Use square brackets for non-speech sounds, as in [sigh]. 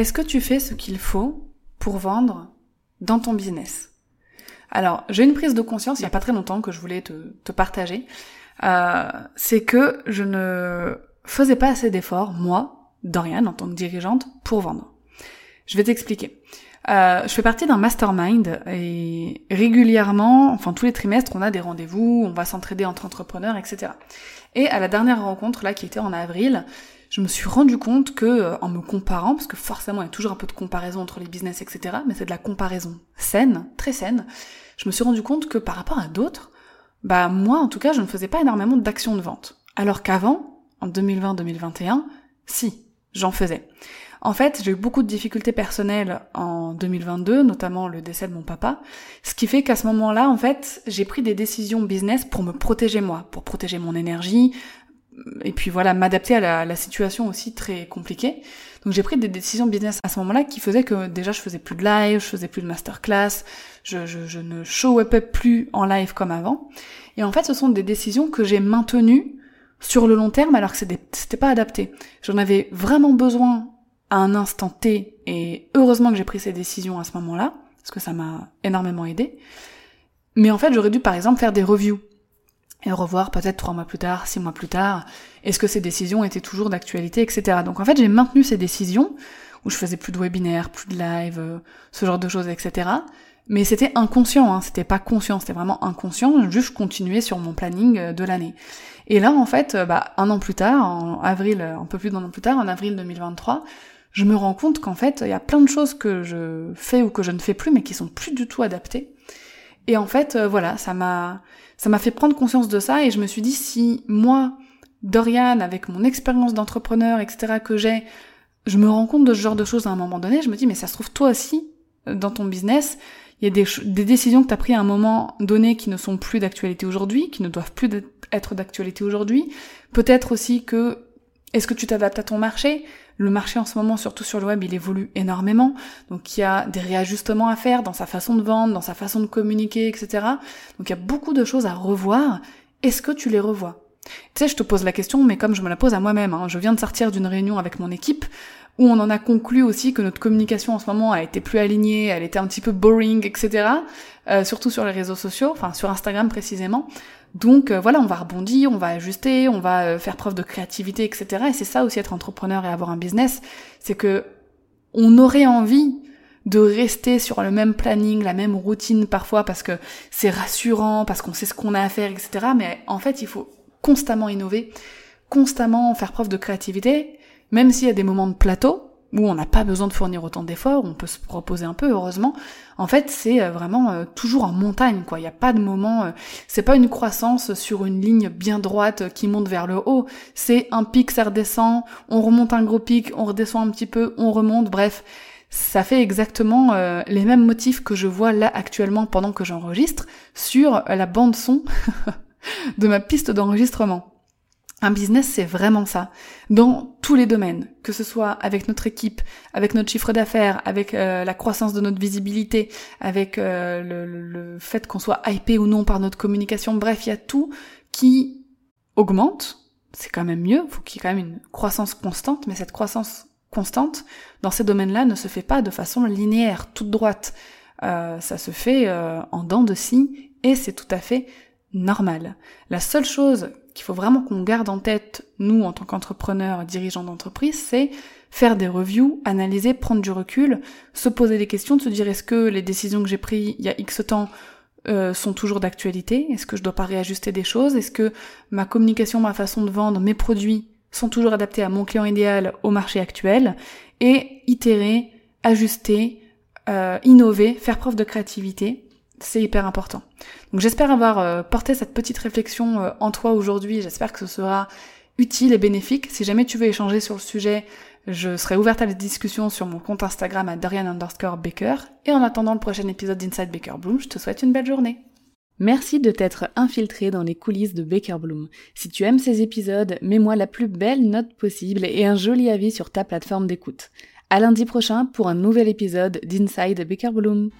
Est-ce que tu fais ce qu'il faut pour vendre dans ton business? Alors, j'ai une prise de conscience il n'y a pas très longtemps que je voulais te, partager. Euh, c'est que je ne faisais pas assez d'efforts, moi, Dorian, en tant que dirigeante, pour vendre. Je vais t'expliquer. Euh, je fais partie d'un mastermind et régulièrement, enfin tous les trimestres, on a des rendez-vous, on va s'entraider entre entrepreneurs, etc. Et à la dernière rencontre, là, qui était en avril, je me suis rendu compte que, euh, en me comparant, parce que forcément il y a toujours un peu de comparaison entre les business, etc., mais c'est de la comparaison saine, très saine, je me suis rendu compte que par rapport à d'autres, bah moi en tout cas je ne faisais pas énormément d'actions de vente. Alors qu'avant, en 2020-2021, si, j'en faisais. En fait, j'ai eu beaucoup de difficultés personnelles en 2022, notamment le décès de mon papa, ce qui fait qu'à ce moment-là, en fait, j'ai pris des décisions business pour me protéger moi, pour protéger mon énergie, et puis voilà, m'adapter à la, situation aussi très compliquée. Donc j'ai pris des décisions business à ce moment-là qui faisaient que déjà je faisais plus de live, je faisais plus de masterclass, je, je, je ne showais plus en live comme avant. Et en fait, ce sont des décisions que j'ai maintenues sur le long terme alors que c'était pas adapté. J'en avais vraiment besoin à un instant T et heureusement que j'ai pris ces décisions à ce moment-là parce que ça m'a énormément aidé. Mais en fait, j'aurais dû par exemple faire des reviews et revoir peut-être trois mois plus tard, six mois plus tard, est-ce que ces décisions étaient toujours d'actualité, etc. Donc en fait j'ai maintenu ces décisions, où je faisais plus de webinaires, plus de live, euh, ce genre de choses, etc. Mais c'était inconscient, hein, c'était pas conscient, c'était vraiment inconscient, juste je continuais sur mon planning euh, de l'année. Et là en fait, euh, bah, un an plus tard, en avril, un peu plus d'un an plus tard, en avril 2023, je me rends compte qu'en fait, il y a plein de choses que je fais ou que je ne fais plus, mais qui sont plus du tout adaptées. Et en fait, voilà, ça m'a, ça m'a fait prendre conscience de ça et je me suis dit si moi, Dorian, avec mon expérience d'entrepreneur, etc., que j'ai, je me rends compte de ce genre de choses à un moment donné, je me dis mais ça se trouve toi aussi, euh, dans ton business, il y a des, des décisions que tu as prises à un moment donné qui ne sont plus d'actualité aujourd'hui, qui ne doivent plus être d'actualité aujourd'hui. Peut-être aussi que est-ce que tu t'adaptes à ton marché? Le marché en ce moment, surtout sur le web, il évolue énormément. Donc il y a des réajustements à faire dans sa façon de vendre, dans sa façon de communiquer, etc. Donc il y a beaucoup de choses à revoir. Est-ce que tu les revois? Tu sais, je te pose la question, mais comme je me la pose à moi-même, hein, je viens de sortir d'une réunion avec mon équipe où on en a conclu aussi que notre communication en ce moment a été plus alignée, elle était un petit peu boring, etc. Euh, surtout sur les réseaux sociaux, enfin sur Instagram précisément. Donc euh, voilà, on va rebondir, on va ajuster, on va euh, faire preuve de créativité, etc. Et c'est ça aussi être entrepreneur et avoir un business, c'est que on aurait envie de rester sur le même planning, la même routine parfois parce que c'est rassurant, parce qu'on sait ce qu'on a à faire, etc. Mais en fait, il faut constamment innover, constamment faire preuve de créativité, même s'il y a des moments de plateau, où on n'a pas besoin de fournir autant d'efforts, on peut se proposer un peu, heureusement. En fait, c'est euh, vraiment euh, toujours en montagne, quoi. Il n'y a pas de moment, euh, c'est pas une croissance sur une ligne bien droite qui monte vers le haut. C'est un pic, ça redescend, on remonte un gros pic, on redescend un petit peu, on remonte, bref. Ça fait exactement les mêmes motifs que je vois là actuellement pendant que j'enregistre sur la bande son [laughs] de ma piste d'enregistrement. Un business, c'est vraiment ça. Dans tous les domaines, que ce soit avec notre équipe, avec notre chiffre d'affaires, avec euh, la croissance de notre visibilité, avec euh, le, fait qu'on soit hypé ou non par notre communication, bref, il y a tout qui augmente. C'est quand même mieux, faut qu'il y ait quand même une croissance constante, mais cette croissance constante, dans ces domaines-là, ne se fait pas de façon linéaire, toute droite. Euh, ça se fait en dents de scie, et c'est tout à fait normal. La seule chose qu'il faut vraiment qu'on garde en tête, nous, en tant qu'entrepreneurs, dirigeants d'entreprise, c'est faire des reviews, analyser, prendre du recul, se poser des questions, de se dire est-ce que les décisions que j'ai prises il y a X temps euh, sont toujours d'actualité? Est-ce que je dois pas réajuster des choses? Est-ce que ma communication, ma façon de vendre, mes produits sont toujours adaptés à mon client idéal, au marché actuel? Et itérer, ajuster, euh, innover, faire preuve de créativité c'est hyper important. Donc j'espère avoir euh, porté cette petite réflexion euh, en toi aujourd'hui, j'espère que ce sera utile et bénéfique. Si jamais tu veux échanger sur le sujet, Je serai ouverte à la discussion sur mon compte Instagram à Dorian underscore Baker. Et en attendant le prochain épisode d'Inside Baker Bloom, je te souhaite une belle journée. Merci de t'être infiltré dans les coulisses de Baker Bloom. Si tu aimes ces épisodes, mets-moi la plus belle note possible et un joli avis sur ta plateforme d'écoute. À lundi prochain pour un nouvel épisode d'Inside Baker Bloom.